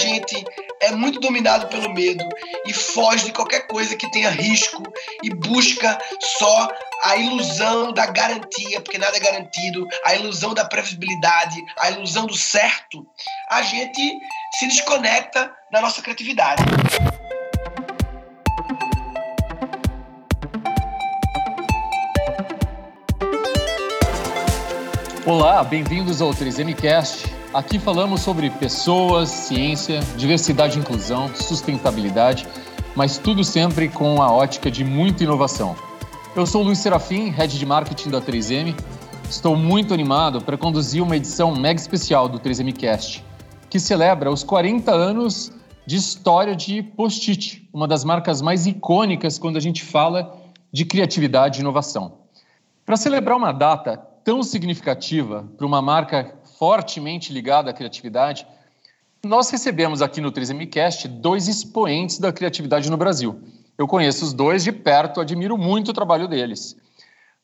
gente é muito dominado pelo medo e foge de qualquer coisa que tenha risco e busca só a ilusão da garantia, porque nada é garantido, a ilusão da previsibilidade, a ilusão do certo, a gente se desconecta da nossa criatividade. Olá, bem-vindos ao 3MCast. Aqui falamos sobre pessoas, ciência, diversidade e inclusão, sustentabilidade, mas tudo sempre com a ótica de muita inovação. Eu sou Luiz Serafim, Head de Marketing da 3M. Estou muito animado para conduzir uma edição mega especial do 3MCast, que celebra os 40 anos de história de Post-it, uma das marcas mais icônicas quando a gente fala de criatividade e inovação. Para celebrar uma data tão significativa para uma marca fortemente ligada à criatividade, nós recebemos aqui no 3MCast dois expoentes da criatividade no Brasil. Eu conheço os dois de perto, admiro muito o trabalho deles.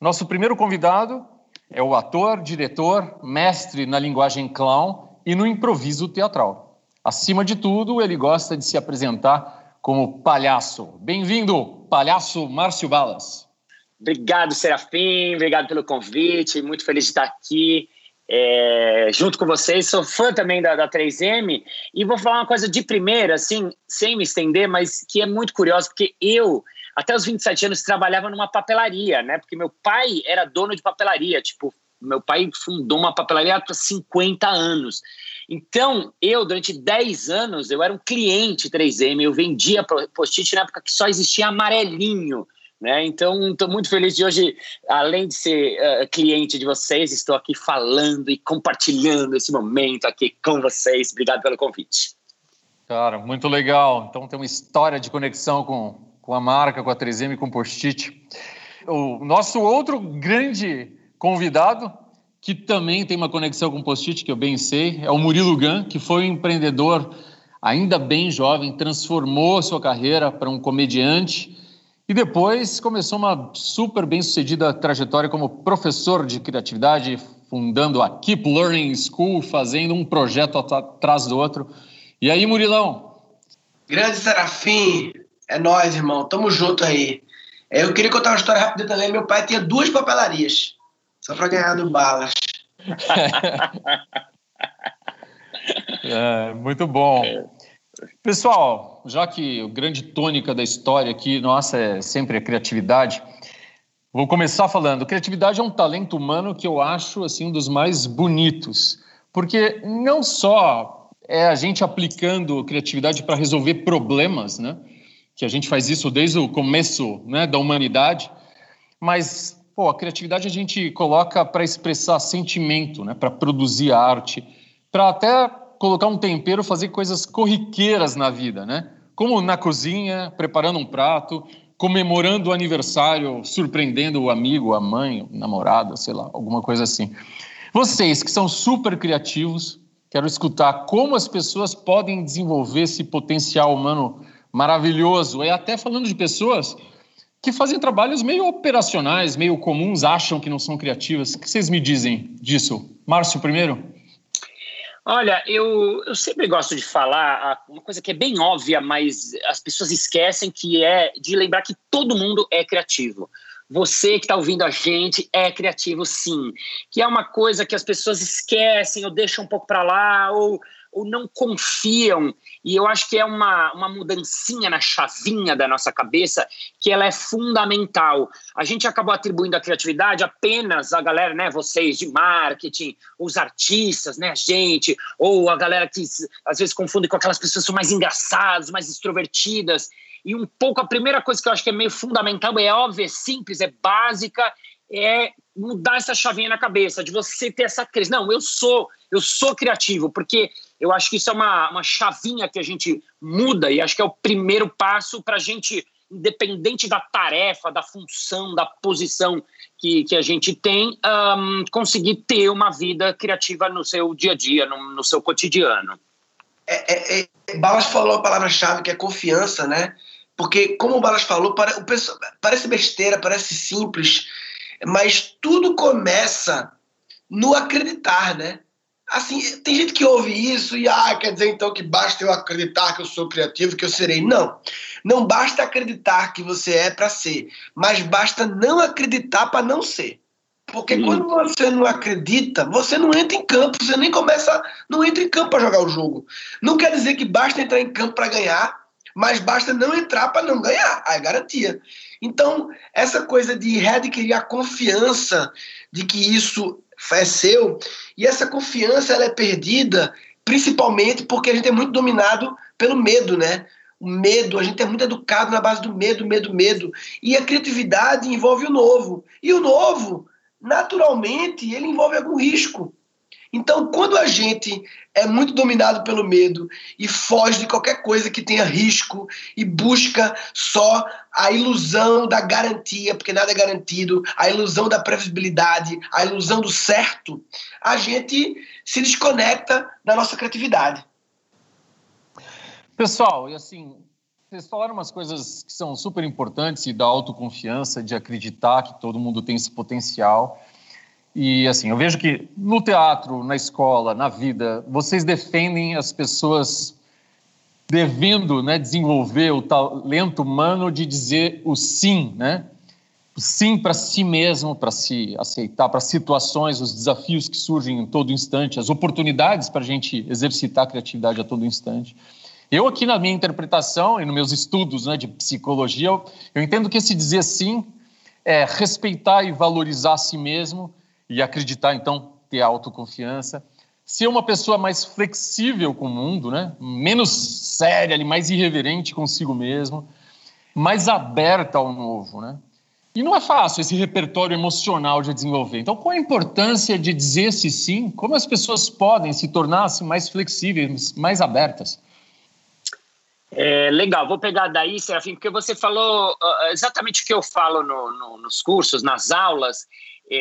Nosso primeiro convidado é o ator, diretor, mestre na linguagem clown e no improviso teatral. Acima de tudo, ele gosta de se apresentar como palhaço. Bem-vindo, palhaço Márcio Balas. Obrigado, Serafim. Obrigado pelo convite. Muito feliz de estar aqui é, junto com vocês. Sou fã também da, da 3M. E vou falar uma coisa de primeira, assim, sem me estender, mas que é muito curioso, porque eu, até os 27 anos, trabalhava numa papelaria, né? Porque meu pai era dono de papelaria. Tipo, meu pai fundou uma papelaria há 50 anos. Então, eu, durante 10 anos, eu era um cliente 3M. Eu vendia post-it na época que só existia amarelinho né? Então, estou muito feliz de hoje, além de ser uh, cliente de vocês, estou aqui falando e compartilhando esse momento aqui com vocês. Obrigado pelo convite. Cara, muito legal. Então, tem uma história de conexão com, com a marca, com a 3M e com o Post-it. O nosso outro grande convidado, que também tem uma conexão com o Post-it, que eu bem sei, é o Murilo Gan, que foi um empreendedor ainda bem jovem, transformou sua carreira para um comediante e depois começou uma super bem sucedida trajetória como professor de criatividade, fundando a Keep Learning School, fazendo um projeto atrás do outro. E aí, Murilão? Grande Serafim, é nós, irmão, tamo junto aí. É, eu queria contar uma história rápida também. Meu pai tinha duas papelarias, só para ganhar do balas. é, muito bom. Pessoal, já que o grande tônica da história aqui, nossa, é sempre a criatividade, vou começar falando. Criatividade é um talento humano que eu acho assim um dos mais bonitos, porque não só é a gente aplicando criatividade para resolver problemas, né? Que a gente faz isso desde o começo, né, da humanidade, mas pô, a criatividade a gente coloca para expressar sentimento, né, para produzir arte, para até colocar um tempero, fazer coisas corriqueiras na vida, né? Como na cozinha, preparando um prato, comemorando o aniversário, surpreendendo o amigo, a mãe, o namorado, sei lá, alguma coisa assim. Vocês que são super criativos, quero escutar como as pessoas podem desenvolver esse potencial humano maravilhoso. E até falando de pessoas que fazem trabalhos meio operacionais, meio comuns, acham que não são criativas. O que vocês me dizem disso? Márcio, primeiro? Olha, eu, eu sempre gosto de falar uma coisa que é bem óbvia, mas as pessoas esquecem que é de lembrar que todo mundo é criativo. Você que está ouvindo a gente é criativo, sim. Que é uma coisa que as pessoas esquecem ou deixam um pouco para lá ou ou não confiam. E eu acho que é uma, uma mudancinha na chavinha da nossa cabeça que ela é fundamental. A gente acabou atribuindo a criatividade apenas a galera, né, vocês de marketing, os artistas, né, a gente, ou a galera que às vezes confunde com aquelas pessoas que são mais engraçadas, mais extrovertidas. E um pouco a primeira coisa que eu acho que é meio fundamental, é óbvia, é simples, é básica, é mudar essa chavinha na cabeça, de você ter essa crise. Não, eu sou, eu sou criativo, porque eu acho que isso é uma, uma chavinha que a gente muda e acho que é o primeiro passo para a gente, independente da tarefa, da função, da posição que, que a gente tem, um, conseguir ter uma vida criativa no seu dia a dia, no, no seu cotidiano. É, é, é, Balas falou a palavra-chave que é confiança, né? Porque, como o Balas falou, parece besteira, parece simples, mas tudo começa no acreditar, né? Assim, tem gente que ouve isso e ah, quer dizer então que basta eu acreditar que eu sou criativo, que eu serei. Não. Não basta acreditar que você é para ser, mas basta não acreditar para não ser. Porque quando você não acredita, você não entra em campo, você nem começa, não entra em campo para jogar o jogo. Não quer dizer que basta entrar em campo para ganhar, mas basta não entrar para não ganhar, é garantia. Então, essa coisa de readquirir a confiança de que isso é seu, e essa confiança ela é perdida principalmente porque a gente é muito dominado pelo medo, né? O medo, a gente é muito educado na base do medo, medo, medo. E a criatividade envolve o novo. E o novo, naturalmente, ele envolve algum risco. Então, quando a gente é muito dominado pelo medo e foge de qualquer coisa que tenha risco e busca só a ilusão da garantia, porque nada é garantido, a ilusão da previsibilidade, a ilusão do certo, a gente se desconecta da nossa criatividade. Pessoal, e assim, vocês falaram umas coisas que são super importantes e da autoconfiança, de acreditar que todo mundo tem esse potencial. E assim, eu vejo que no teatro, na escola, na vida, vocês defendem as pessoas devendo né, desenvolver o talento humano de dizer o sim, né? Sim para si mesmo, para se aceitar, para situações, os desafios que surgem em todo instante, as oportunidades para a gente exercitar a criatividade a todo instante. Eu aqui na minha interpretação e nos meus estudos né, de psicologia, eu, eu entendo que esse dizer sim é respeitar e valorizar a si mesmo, e acreditar, então, ter autoconfiança. Ser uma pessoa mais flexível com o mundo, né? menos séria, mais irreverente consigo mesmo, mais aberta ao novo. Né? E não é fácil esse repertório emocional de desenvolver. Então, qual a importância de dizer se sim? Como as pessoas podem se tornar mais flexíveis, mais abertas? É, legal, vou pegar daí, Serafim, porque você falou uh, exatamente o que eu falo no, no, nos cursos, nas aulas,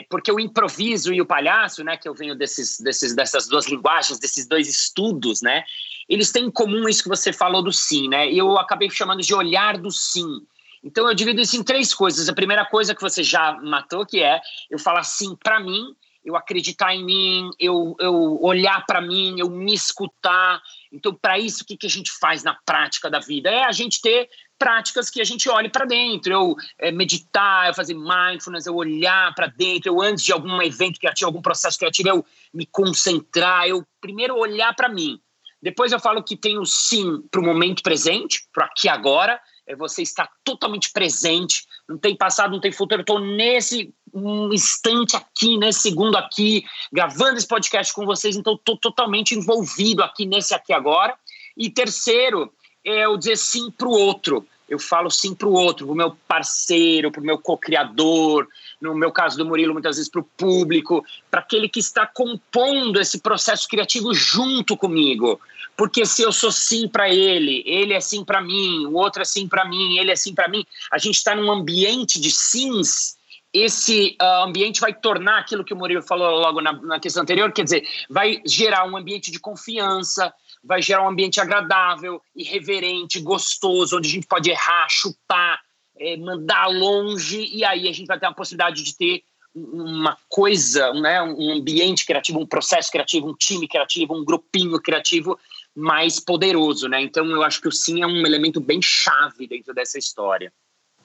porque o improviso e o palhaço, né, que eu venho desses, desses, dessas duas linguagens, desses dois estudos, né, eles têm em comum isso que você falou do sim, né? Eu acabei chamando de olhar do sim. Então eu divido isso em três coisas. A primeira coisa que você já matou, que é eu falar sim para mim, eu acreditar em mim, eu, eu olhar para mim, eu me escutar. Então, para isso, o que, que a gente faz na prática da vida? É a gente ter práticas que a gente olhe para dentro, eu é, meditar, eu fazer mindfulness, eu olhar para dentro, eu antes de algum evento criativo, algum processo criativo, eu me concentrar, eu primeiro olhar para mim. Depois eu falo que tem o sim para o momento presente, para aqui agora, é você estar totalmente presente, não tem passado, não tem futuro, eu estou nesse um instante aqui, nesse segundo aqui, gravando esse podcast com vocês, então estou totalmente envolvido aqui nesse aqui agora. E terceiro, é eu dizer sim para o outro. Eu falo sim para o outro, para o meu parceiro, para o meu co-criador, no meu caso do Murilo, muitas vezes para o público, para aquele que está compondo esse processo criativo junto comigo. Porque se eu sou sim para ele, ele é sim para mim, o outro é sim para mim, ele é sim para mim, a gente está num ambiente de sims esse uh, ambiente vai tornar aquilo que o Murilo falou logo na, na, questão anterior, quer dizer, vai gerar um ambiente de confiança, vai gerar um ambiente agradável, irreverente, gostoso, onde a gente pode errar, chutar, é, mandar longe, e aí a gente vai ter a possibilidade de ter uma coisa, né, um ambiente criativo, um processo criativo, um time criativo, um grupinho criativo mais poderoso, né? Então eu acho que o sim é um elemento bem chave dentro dessa história.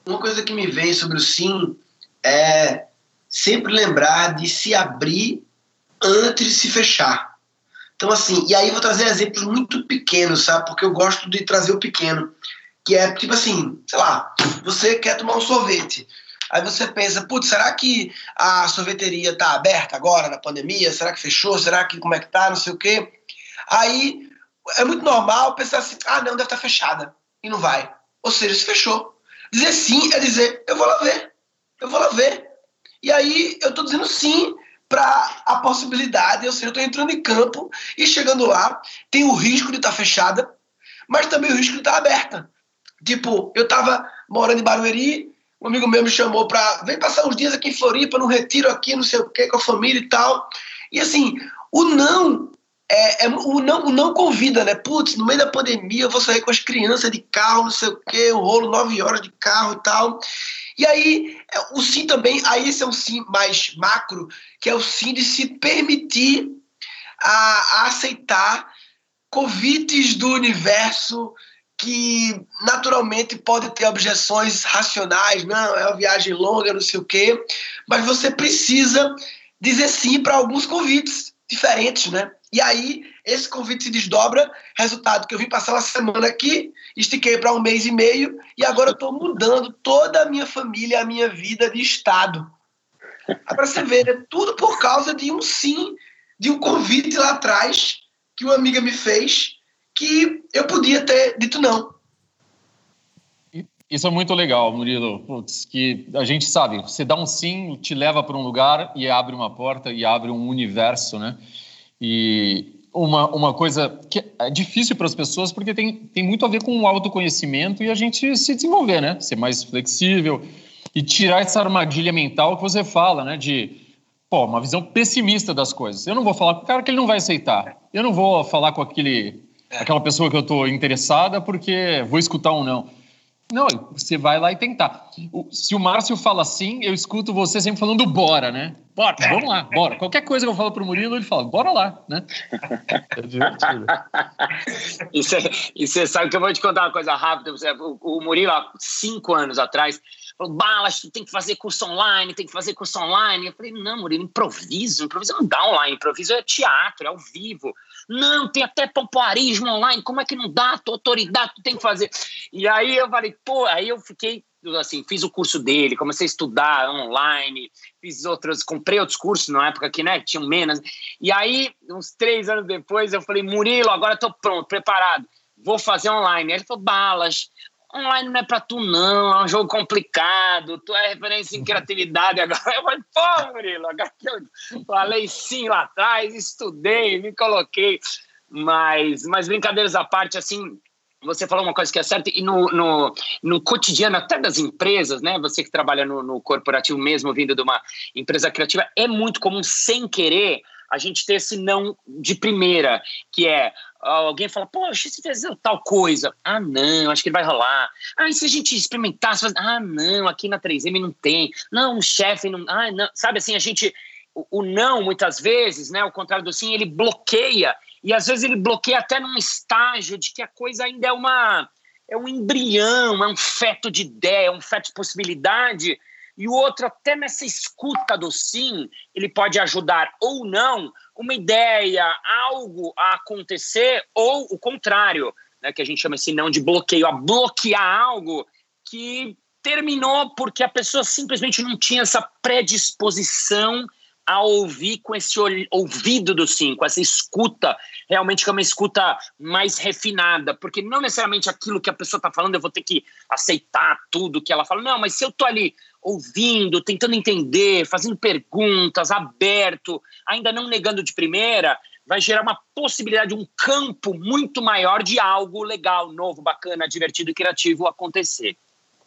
Uma coisa que me vem sobre o sim é sempre lembrar de se abrir antes de se fechar. Então, assim, e aí vou trazer exemplos muito pequenos, sabe? Porque eu gosto de trazer o pequeno. Que é tipo assim, sei lá, você quer tomar um sorvete. Aí você pensa, putz, será que a sorveteria tá aberta agora na pandemia? Será que fechou? Será que como é que tá? Não sei o quê. Aí é muito normal pensar assim, ah, não, deve estar tá fechada. E não vai. Ou seja, se fechou. Dizer sim é dizer, eu vou lá ver. Eu vou lá ver. E aí eu tô dizendo sim para a possibilidade, ou seja, eu estou entrando em campo e chegando lá, tem o risco de estar tá fechada, mas também o risco de estar tá aberta. Tipo, eu estava morando em Barueri, um amigo meu me chamou para vem passar uns dias aqui em Floripa, num retiro aqui, não sei o que, com a família e tal. E assim, o não é, é, o, não, o não convida, né? Putz, no meio da pandemia eu vou sair com as crianças de carro, não sei o quê, um rolo nove horas de carro e tal. E aí, é, o sim também, aí esse é um sim mais macro, que é o sim de se permitir a, a aceitar convites do universo que naturalmente pode ter objeções racionais, não, é uma viagem longa, não sei o quê, mas você precisa dizer sim para alguns convites diferentes, né? E aí esse convite se desdobra, resultado que eu vim passar uma semana aqui, estiquei para um mês e meio e agora eu estou mudando toda a minha família, a minha vida de estado. Para você ver, é tudo por causa de um sim, de um convite lá atrás que uma amiga me fez que eu podia ter dito não. Isso é muito legal, Murilo. Putz, que a gente sabe, você dá um sim, te leva para um lugar e abre uma porta e abre um universo, né? E uma, uma coisa que é difícil para as pessoas porque tem, tem muito a ver com o autoconhecimento e a gente se desenvolver, né? Ser mais flexível e tirar essa armadilha mental que você fala, né? De pô, uma visão pessimista das coisas. Eu não vou falar com o cara que ele não vai aceitar. Eu não vou falar com aquele, é. aquela pessoa que eu estou interessada porque vou escutar um não. Não, você vai lá e tentar. Se o Márcio fala assim, eu escuto você sempre falando bora, né? Bora, vamos lá, bora. Qualquer coisa que eu falo pro Murilo, ele fala, bora lá, né? É divertido. e você sabe que eu vou te contar uma coisa rápida. O, o Murilo, há cinco anos atrás, falou, Balas, tu tem que fazer curso online, tem que fazer curso online. Eu falei, não, Murilo, improviso. Improviso não dá online, improviso é teatro, é ao vivo. Não, tem até pompoarismo online, como é que não dá? Tua autoridade, tu tem que fazer. E aí eu falei, pô, aí eu fiquei assim, fiz o curso dele, comecei a estudar online, fiz outros, comprei outros cursos na época que, né, tinham menos. E aí, uns três anos depois, eu falei, Murilo, agora estou pronto, preparado, vou fazer online. Aí ele falou, balas, online não é para tu não, é um jogo complicado, tu é referência em criatividade agora. Eu falei, pô, Murilo, agora que eu falei sim lá atrás, estudei, me coloquei. Mas, mas brincadeiras à parte, assim, você falou uma coisa que é certa, e no, no, no cotidiano até das empresas, né? Você que trabalha no, no corporativo mesmo, vindo de uma empresa criativa, é muito comum, sem querer, a gente ter esse não de primeira, que é alguém fala, poxa, se fizer tal coisa, ah, não, acho que vai rolar. Ah, e se a gente experimentasse, ah, não, aqui na 3M não tem, não, o chefe não, ah, não, sabe assim, a gente, o, o não, muitas vezes, né, o contrário do sim, ele bloqueia, e às vezes ele bloqueia até num estágio de que a coisa ainda é uma, é um embrião, é um feto de ideia, é um feto de possibilidade, e o outro, até nessa escuta do sim, ele pode ajudar ou não uma ideia, algo a acontecer, ou o contrário, né, que a gente chama esse não de bloqueio, a bloquear algo que terminou porque a pessoa simplesmente não tinha essa predisposição a ouvir com esse ouvido do sim, com essa escuta, realmente que é uma escuta mais refinada, porque não necessariamente aquilo que a pessoa está falando eu vou ter que aceitar tudo que ela fala, não, mas se eu estou ali ouvindo, tentando entender, fazendo perguntas, aberto, ainda não negando de primeira, vai gerar uma possibilidade, um campo muito maior de algo legal, novo, bacana, divertido e criativo acontecer.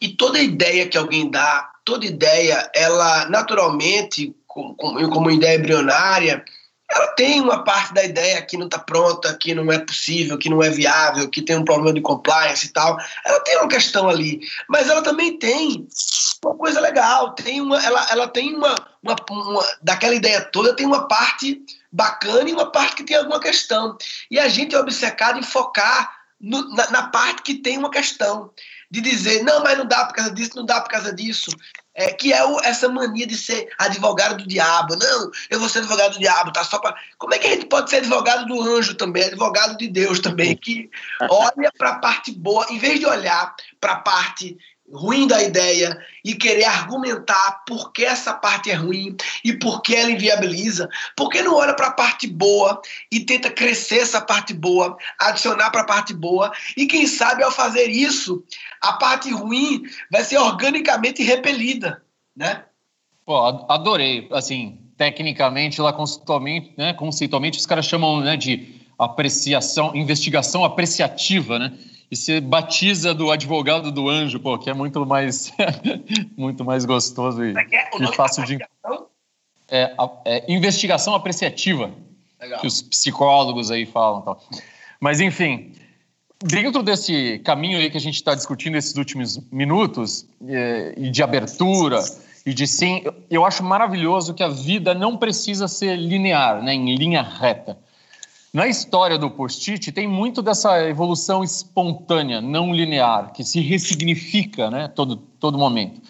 E toda ideia que alguém dá, toda ideia, ela naturalmente, como, como ideia embrionária, ela tem uma parte da ideia que não está pronta, que não é possível, que não é viável, que tem um problema de compliance e tal. Ela tem uma questão ali, mas ela também tem uma coisa legal. Tem uma, ela, ela tem uma, uma, uma daquela ideia toda tem uma parte bacana e uma parte que tem alguma questão. E a gente é obcecado em focar no, na, na parte que tem uma questão de dizer, não, mas não dá por causa disso, não dá por causa disso. É, que é o, essa mania de ser advogado do diabo. Não, eu vou ser advogado do diabo, tá? Só para. Como é que a gente pode ser advogado do anjo também, advogado de Deus também, que olha para a parte boa, em vez de olhar para a parte ruim da ideia e querer argumentar por que essa parte é ruim e por que ela inviabiliza, por que não olha para a parte boa e tenta crescer essa parte boa, adicionar para a parte boa e quem sabe ao fazer isso, a parte ruim vai ser organicamente repelida, né? Pô, adorei, assim, tecnicamente lá conceitualmente, né, conceitualmente os caras chamam, né, de apreciação, investigação apreciativa, né? E se batiza do advogado do anjo, pô, que é muito mais muito mais gostoso e, é e fácil de é, é, investigação apreciativa Legal. que os psicólogos aí falam, tal. Mas enfim, dentro desse caminho aí que a gente está discutindo esses últimos minutos é, e de abertura e de sim, eu acho maravilhoso que a vida não precisa ser linear, né, em linha reta. Na história do post-it tem muito dessa evolução espontânea, não linear, que se ressignifica, né, todo todo momento.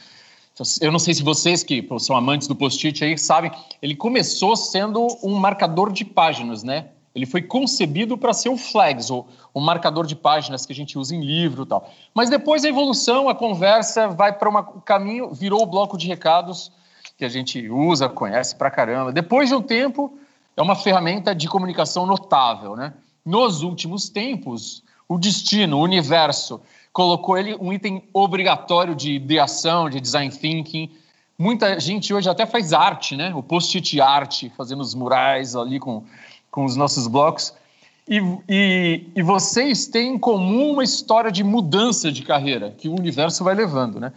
Eu não sei se vocês que são amantes do post-it aí sabem, ele começou sendo um marcador de páginas, né? Ele foi concebido para ser o flags, o, o marcador de páginas que a gente usa em livro e tal. Mas depois a evolução, a conversa vai para um caminho, virou o bloco de recados que a gente usa, conhece pra caramba. Depois de um tempo, é uma ferramenta de comunicação notável, né? Nos últimos tempos, o destino, o universo, colocou ele um item obrigatório de ideação, de design thinking. Muita gente hoje até faz arte, né? O post-it art, fazendo os murais ali com com os nossos blocos. E, e, e, vocês têm em comum uma história de mudança de carreira que o universo vai levando, né?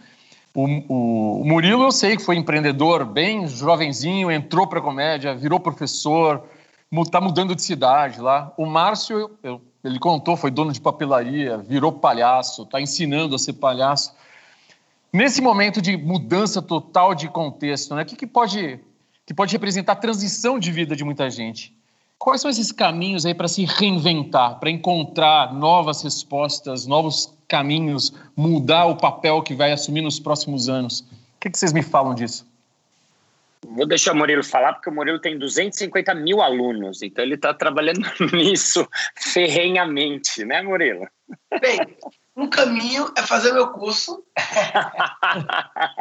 O, o, Murilo, eu sei que foi empreendedor, bem jovenzinho, entrou para comédia, virou professor, está mudando de cidade lá. O Márcio, eu, ele contou, foi dono de papelaria, virou palhaço, está ensinando a ser palhaço. Nesse momento de mudança total de contexto, né? O que, que pode que pode representar a transição de vida de muita gente? Quais são esses caminhos aí para se reinventar, para encontrar novas respostas, novos caminhos, mudar o papel que vai assumir nos próximos anos? O que, que vocês me falam disso? Vou deixar o Murilo falar, porque o Murilo tem 250 mil alunos, então ele está trabalhando nisso ferrenhamente, né, Murilo? Bem, um caminho é fazer meu curso,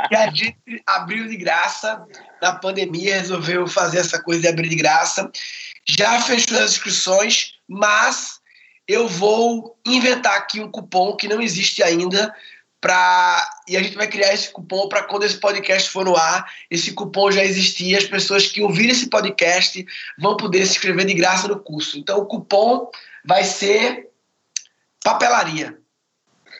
que a gente abriu de graça na pandemia, resolveu fazer essa coisa de abrir de graça já fechou as inscrições, mas eu vou inventar aqui um cupom que não existe ainda para e a gente vai criar esse cupom para quando esse podcast for no ar, esse cupom já existir, as pessoas que ouvirem esse podcast vão poder se inscrever de graça no curso. Então o cupom vai ser papelaria.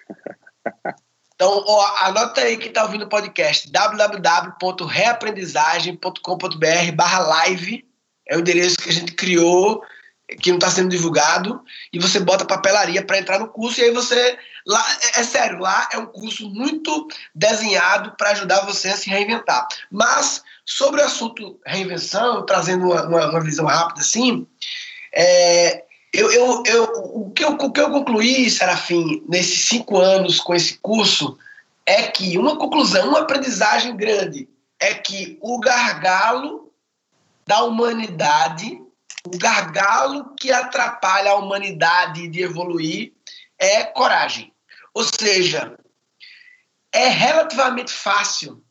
Então, ó, anota aí que está ouvindo o podcast, www.reaprendizagem.com.br barra live é o endereço que a gente criou, que não está sendo divulgado, e você bota papelaria para entrar no curso, e aí você. Lá, é, é sério, lá é um curso muito desenhado para ajudar você a se reinventar. Mas, sobre o assunto reinvenção, trazendo uma, uma, uma visão rápida assim, é, eu, eu, eu, o, que eu, o que eu concluí, Serafim, nesses cinco anos com esse curso, é que uma conclusão, uma aprendizagem grande, é que o gargalo da humanidade, o gargalo que atrapalha a humanidade de evoluir é coragem. Ou seja, é relativamente fácil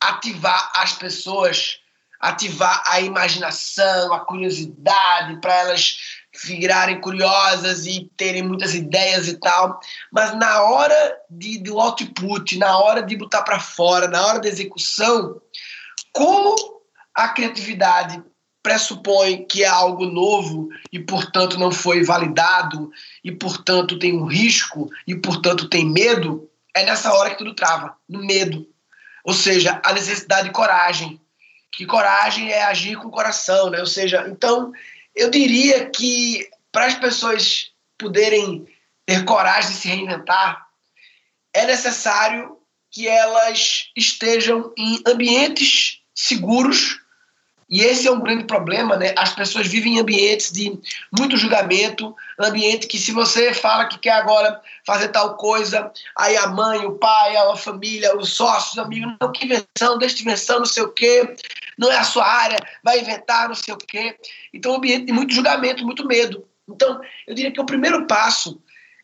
ativar as pessoas, ativar a imaginação, a curiosidade, para elas virarem curiosas e terem muitas ideias e tal. Mas na hora de, do output, na hora de botar para fora, na hora da execução, como a criatividade pressupõe que é algo novo e, portanto, não foi validado e, portanto, tem um risco e, portanto, tem medo, é nessa hora que tudo trava, no medo. Ou seja, a necessidade de coragem. Que coragem é agir com o coração, né? Ou seja, então, eu diria que para as pessoas poderem ter coragem de se reinventar, é necessário que elas estejam em ambientes seguros e esse é um grande problema, né? As pessoas vivem em ambientes de muito julgamento, ambiente que se você fala que quer agora fazer tal coisa, aí a mãe, o pai, a família, os sócios, os amigos, não, que invenção, deixa de invenção, não sei o quê, não é a sua área, vai inventar, não sei o quê. Então, um ambiente de muito julgamento, muito medo. Então, eu diria que o primeiro passo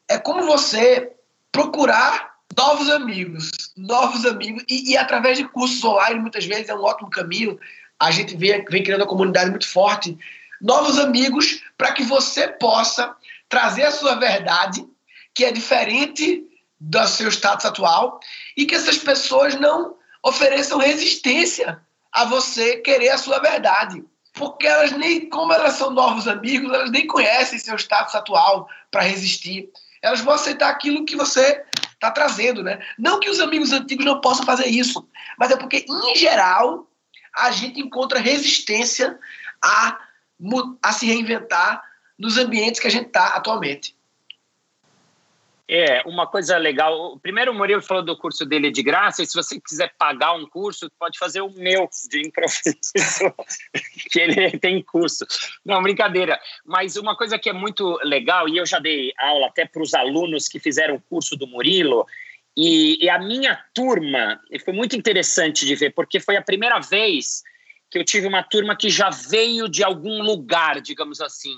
é como você procurar novos amigos, novos amigos, e, e através de cursos online, muitas vezes é um ótimo caminho a gente vem, vem criando uma comunidade muito forte, novos amigos, para que você possa trazer a sua verdade, que é diferente do seu status atual, e que essas pessoas não ofereçam resistência a você querer a sua verdade. Porque elas nem, como elas são novos amigos, elas nem conhecem seu status atual para resistir. Elas vão aceitar aquilo que você está trazendo, né? Não que os amigos antigos não possam fazer isso, mas é porque, em geral, a gente encontra resistência a, a se reinventar nos ambientes que a gente está atualmente. É, uma coisa legal. Primeiro, o Murilo falou do curso dele de graça, e se você quiser pagar um curso, pode fazer o meu de improviso, que ele tem curso. Não, brincadeira. Mas uma coisa que é muito legal, e eu já dei aula até para os alunos que fizeram o curso do Murilo, e, e a minha turma, foi muito interessante de ver, porque foi a primeira vez que eu tive uma turma que já veio de algum lugar, digamos assim.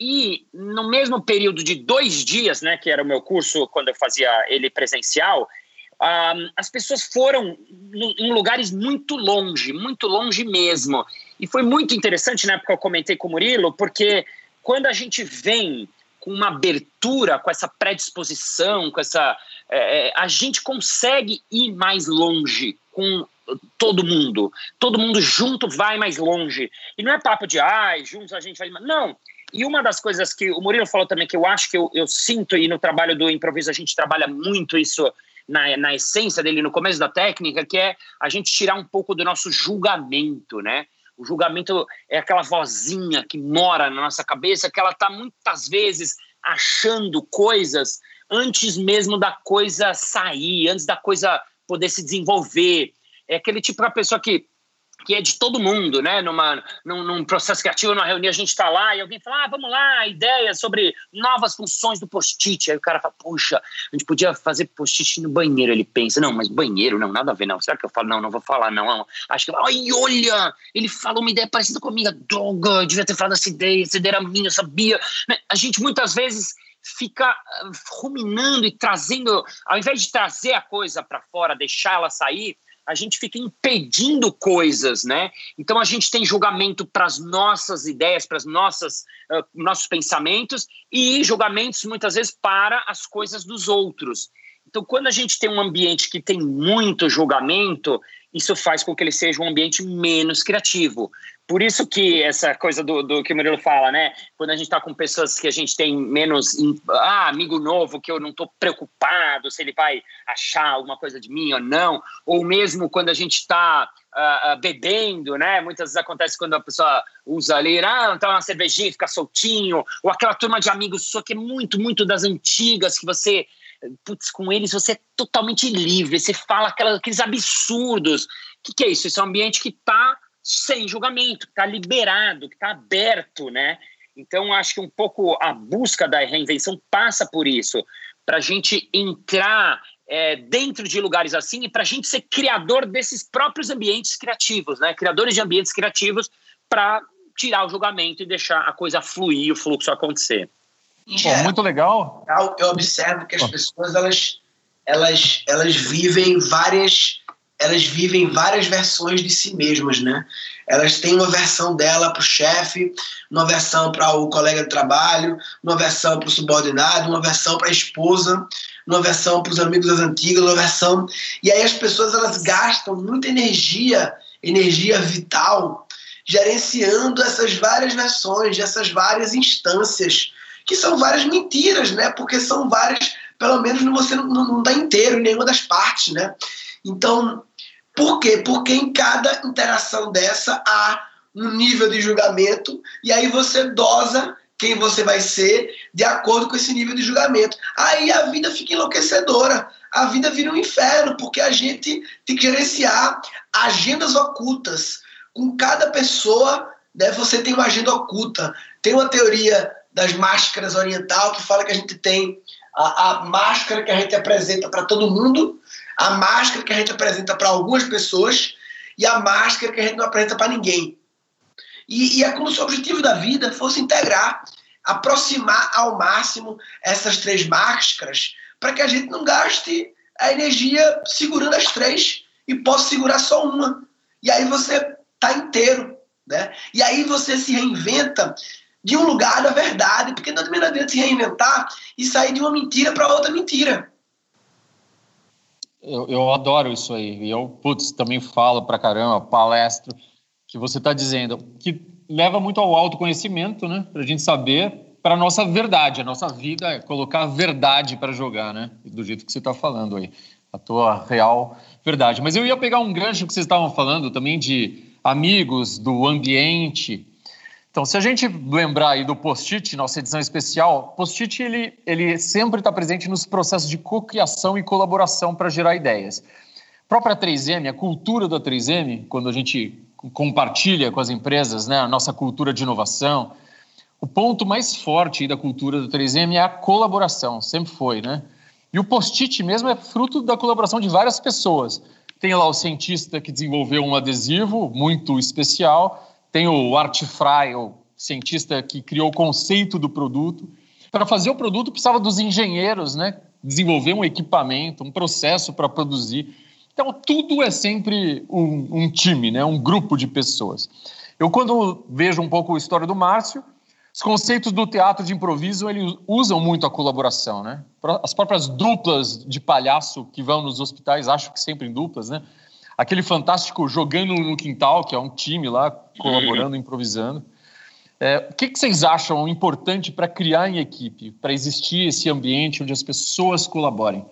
E no mesmo período de dois dias, né, que era o meu curso quando eu fazia ele presencial, um, as pessoas foram em lugares muito longe, muito longe mesmo. E foi muito interessante na época eu comentei com o Murilo, porque quando a gente vem com uma abertura, com essa predisposição, com essa. É, é a gente consegue ir mais longe com todo mundo. Todo mundo junto vai mais longe. E não é papo de, ai, juntos a gente vai. Não. E uma das coisas que o Murilo falou também, que eu acho que eu, eu sinto, e no trabalho do improviso a gente trabalha muito isso na, na essência dele, no começo da técnica, que é a gente tirar um pouco do nosso julgamento, né? O julgamento é aquela vozinha que mora na nossa cabeça, que ela está muitas vezes achando coisas antes mesmo da coisa sair, antes da coisa poder se desenvolver. É aquele tipo de pessoa que que é de todo mundo, né? Numa, num, num processo criativo, numa reunião, a gente está lá e alguém fala, ah, vamos lá, ideias sobre novas funções do post-it. Aí o cara fala, puxa, a gente podia fazer post-it no banheiro. Ele pensa, não, mas banheiro, não, nada a ver, não. Será que eu falo? Não, não vou falar, não. não. Acho que, ai, olha, ele falou uma ideia parecida comigo, droga, eu devia ter falado essa ideia, essa ideia era minha, eu sabia. Né? A gente muitas vezes fica ah, ruminando e trazendo, ao invés de trazer a coisa para fora, deixar ela sair, a gente fica impedindo coisas, né? Então a gente tem julgamento para as nossas ideias, para nossas uh, nossos pensamentos e julgamentos muitas vezes para as coisas dos outros. Então quando a gente tem um ambiente que tem muito julgamento, isso faz com que ele seja um ambiente menos criativo. Por isso que essa coisa do, do que o Murilo fala, né? Quando a gente está com pessoas que a gente tem menos. Ah, amigo novo, que eu não estou preocupado se ele vai achar alguma coisa de mim ou não. Ou mesmo quando a gente está uh, ah, uh, ah, bebendo, né? Muitas vezes acontece quando a pessoa usa ali, ah, tá uma cervejinha, fica soltinho. Ou aquela turma de amigos sua que é muito, muito das antigas, que você putz, com eles você é totalmente livre, você fala aquelas, aqueles absurdos. O que, que, é isso? Esse é um ambiente que está sem julgamento, que está liberado, que está aberto, né? Então, acho que um pouco a busca da reinvenção passa por isso, para a gente entrar é, dentro de lugares assim e para a gente ser criador desses próprios ambientes criativos, né? Criadores de ambientes criativos para tirar o julgamento e deixar a coisa fluir, o fluxo acontecer. Geral, muito legal. Eu observo que as pessoas elas, elas, elas vivem várias elas vivem várias versões de si mesmas, né? Elas têm uma versão dela para o chefe, uma versão para o colega de trabalho, uma versão para o subordinado, uma versão para a esposa, uma versão para os amigos das antigas, uma versão. E aí as pessoas elas gastam muita energia, energia vital, gerenciando essas várias versões, essas várias instâncias, que são várias mentiras, né? Porque são várias, pelo menos você não, não, não dá inteiro em nenhuma das partes, né? Então, por quê? Porque em cada interação dessa há um nível de julgamento e aí você dosa quem você vai ser de acordo com esse nível de julgamento. Aí a vida fica enlouquecedora. A vida vira um inferno, porque a gente tem que gerenciar agendas ocultas. Com cada pessoa, né, você tem uma agenda oculta. Tem uma teoria das máscaras oriental que fala que a gente tem a, a máscara que a gente apresenta para todo mundo, a máscara que a gente apresenta para algumas pessoas e a máscara que a gente não apresenta para ninguém. E, e é como se o objetivo da vida fosse integrar, aproximar ao máximo essas três máscaras para que a gente não gaste a energia segurando as três e possa segurar só uma. E aí você está inteiro. Né? E aí você se reinventa de um lugar da verdade, porque não adianta se reinventar e sair de uma mentira para outra mentira. Eu, eu adoro isso aí. E eu, putz, também falo pra caramba, palestro, que você está dizendo, que leva muito ao autoconhecimento, né? Pra gente saber para nossa verdade, a nossa vida é colocar a verdade para jogar, né? Do jeito que você está falando aí, a tua real verdade. Mas eu ia pegar um gancho que vocês estavam falando também de amigos, do ambiente. Então, se a gente lembrar aí do Post-it, nossa edição especial, Post-it ele, ele sempre está presente nos processos de cocriação e colaboração para gerar ideias. A própria 3M, a cultura da 3M, quando a gente compartilha com as empresas né, a nossa cultura de inovação, o ponto mais forte da cultura da 3M é a colaboração, sempre foi, né? E o Post-it mesmo é fruto da colaboração de várias pessoas. Tem lá o cientista que desenvolveu um adesivo muito especial, tem o Art Fry, o cientista que criou o conceito do produto. Para fazer o produto, precisava dos engenheiros, né? Desenvolver um equipamento, um processo para produzir. Então, tudo é sempre um, um, time, né? um grupo de pessoas. Eu, quando vejo um pouco a história do Márcio, os conceitos do teatro de improviso eles usam muito a colaboração. Né? As próprias duplas de palhaço que vão nos hospitais, acho que sempre em duplas, né? Aquele fantástico jogando no quintal, que é um time lá colaborando, improvisando. É, o que, que vocês acham importante para criar em equipe, para existir esse ambiente onde as pessoas colaborem?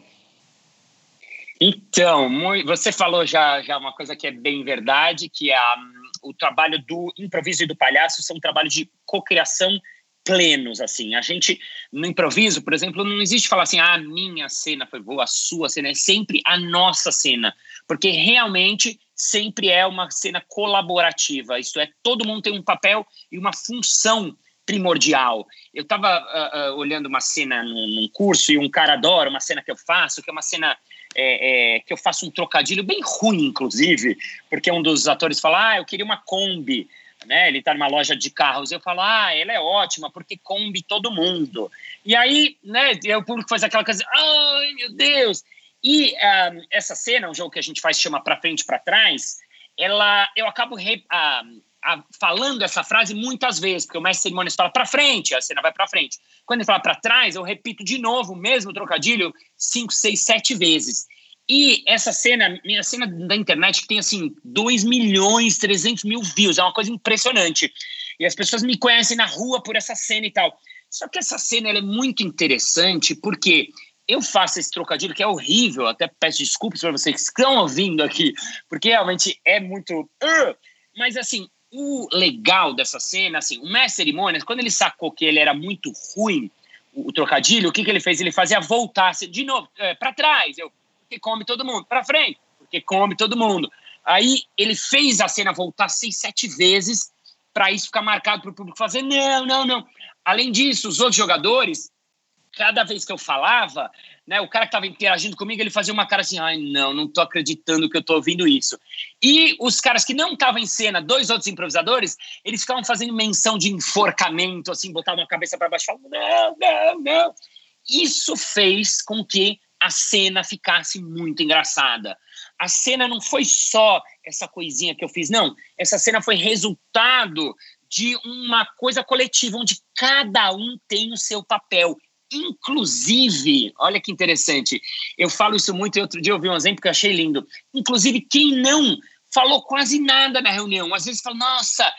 Então, você falou já, já uma coisa que é bem verdade, que é a, o trabalho do improviso e do palhaço são um trabalho de cocriação plenos, assim. A gente, no improviso, por exemplo, não existe falar assim, ah, a minha cena foi boa, a sua cena, é sempre a nossa cena, porque realmente sempre é uma cena colaborativa, isto é, todo mundo tem um papel e uma função primordial. Eu estava uh, ah, uh, ah, olhando uma cena num, num, curso e um cara adora uma cena que eu faço, que é uma cena é, é, que eu faço um trocadilho bem ruim, inclusive, porque um dos atores fala, ah, eu queria uma Kombi, né? Ele está numa loja de carros. Eu falo, ah, ela é ótima porque combi todo mundo. E aí, né? O público faz aquela coisa, ai meu Deus. E uh, essa cena, um jogo que a gente faz chama para frente para trás. Ela, eu acabo re, uh, uh, falando essa frase muitas vezes, porque o mestre cerimônias fala para frente, a cena vai para frente. Quando ele fala para trás, eu repito de novo o mesmo trocadilho cinco, seis, sete vezes. E essa cena, minha cena da internet, que tem assim 2 milhões, 300 mil views, é uma coisa impressionante. E as pessoas me conhecem na rua por essa cena e tal. Só que essa cena é muito interessante porque eu faço esse trocadilho que é horrível, até peço desculpas para vocês que estão ouvindo aqui, porque realmente é muito. Uh! Mas assim, o legal dessa cena, assim, o mestre cerimônias, quando ele sacou que ele era muito ruim, o, o trocadilho, o que, que ele fez? Ele fazia voltar de novo, é, para trás. Eu porque come todo mundo. Para frente, porque come todo mundo. Aí ele fez a cena voltar seis, sete vezes para isso ficar marcado para o público fazer não, não, não. Além disso, os outros jogadores, cada vez que eu falava, né, o cara que estava interagindo comigo, ele fazia uma cara assim, ai, não, não estou acreditando que eu estou ouvindo isso. E os caras que não estavam em cena, dois outros improvisadores, eles ficavam fazendo menção de enforcamento, assim, botavam a cabeça para baixo, falavam, não, não, não. Isso fez com que a cena ficasse muito engraçada. A cena não foi só essa coisinha que eu fiz, não. Essa cena foi resultado de uma coisa coletiva, onde cada um tem o seu papel. Inclusive, olha que interessante, eu falo isso muito, e outro dia eu vi um exemplo que eu achei lindo. Inclusive, quem não falou quase nada na reunião. Às vezes fala, nossa,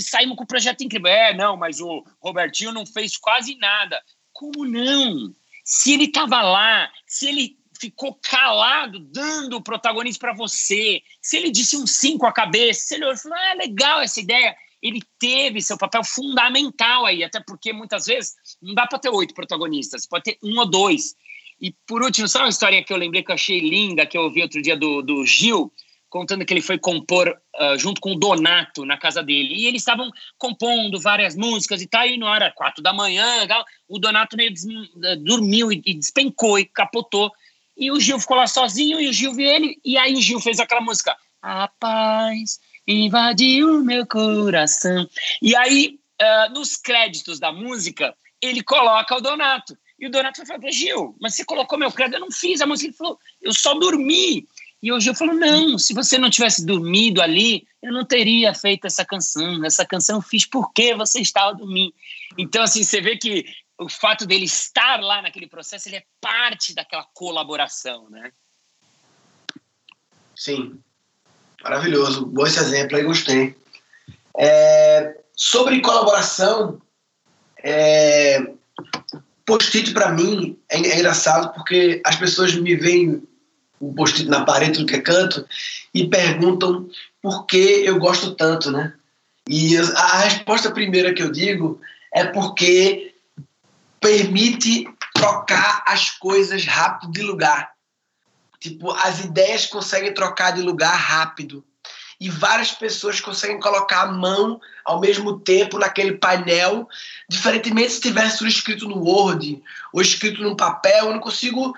saímos com o projeto incrível. É, não, mas o Robertinho não fez quase nada. Como não? Se ele estava lá, se ele ficou calado, dando o protagonismo para você, se ele disse um sim com a cabeça, se ele falou, ah, legal essa ideia, ele teve seu papel fundamental aí, até porque muitas vezes não dá para ter oito protagonistas, pode ter um ou dois. E por último, só uma história que eu lembrei que eu achei linda, que eu ouvi outro dia do, do Gil, contando que ele foi compor uh, junto com o Donato na casa dele. E eles estavam compondo várias músicas e tal, e na hora quatro da manhã, tal, o Donato meio des, uh, dormiu e, e, despencou e capotou. E o Gil ficou lá sozinho e o Gil viu ele, e aí o Gil fez aquela música, A paz invadiu meu coração. E aí, uh, nos créditos da música, ele coloca o Donato. E o Donato falou, Gil, mas você colocou meu crédito? Eu não fiz a música. Ele falou, eu só dormi. E o Gil falou: não, se você não tivesse dormido ali, eu não teria feito essa canção. Essa canção eu fiz porque você estava dormindo. Então, assim, você vê que o fato dele estar lá naquele processo, ele é parte daquela colaboração, né? Sim, maravilhoso. Bom esse exemplo aí, gostei. É, sobre colaboração, é, post-it para mim é, é engraçado porque as pessoas me veem um post na parede do que é canto e perguntam por que eu gosto tanto, né? E a resposta primeira que eu digo é porque permite trocar as coisas rápido de lugar. Tipo, as ideias conseguem trocar de lugar rápido. E várias pessoas conseguem colocar a mão ao mesmo tempo naquele painel, diferentemente se tivesse tudo escrito no Word ou escrito num papel, eu não consigo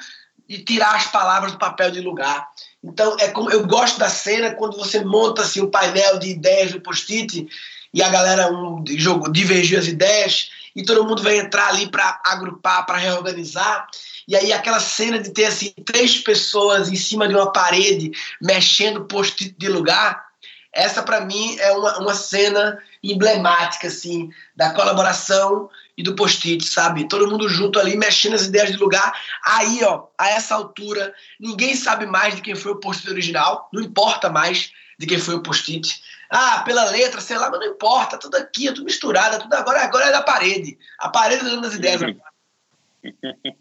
tirar as palavras do papel de lugar. Então, é como eu gosto da cena quando você monta assim, um painel de ideias do post-it e a galera um, jogo, divergiu as ideias e todo mundo vai entrar ali para agrupar, para reorganizar. E aí aquela cena de ter assim três pessoas em cima de uma parede mexendo post-it de lugar, essa para mim é uma, uma cena emblemática assim da colaboração e do post-it, sabe? Todo mundo junto ali mexendo as ideias de lugar. Aí, ó, a essa altura, ninguém sabe mais de quem foi o post-it original, não importa mais de quem foi o post-it. Ah, pela letra, sei lá, mas não importa, tudo aqui, é tudo misturado, é tudo agora, agora é da parede. A parede dando as ideias.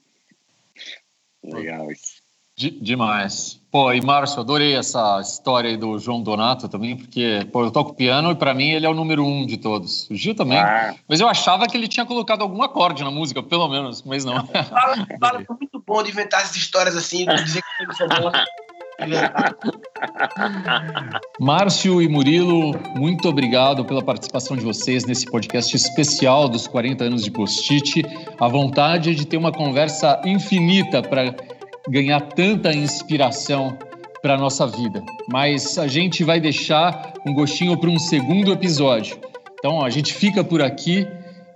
Legal isso. De, demais. Pô, e Márcio, adorei essa história aí do João Donato também, porque pô, eu toco piano e para mim ele é o número um de todos. O Gil também. Ah. Mas eu achava que ele tinha colocado algum acorde na música, pelo menos, mas não. Fala, fala foi muito bom de inventar essas histórias assim, de dizer que foi famoso. Márcio e Murilo, muito obrigado pela participação de vocês nesse podcast especial dos 40 anos de Post-it. A vontade de ter uma conversa infinita para ganhar tanta inspiração para a nossa vida. Mas a gente vai deixar um gostinho para um segundo episódio. Então a gente fica por aqui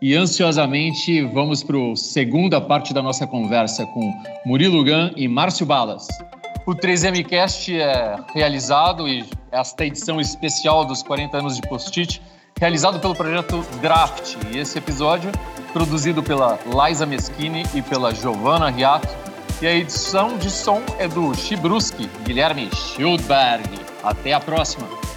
e ansiosamente vamos para a segunda parte da nossa conversa com Murilo Gan e Márcio Balas. O 3MCast é realizado e esta edição especial dos 40 anos de Post-it, realizado pelo projeto Draft. E esse episódio, produzido pela Liza Meschini e pela Giovanna Riato. E a edição de som é do Chibruski, Guilherme Schildberg. Até a próxima!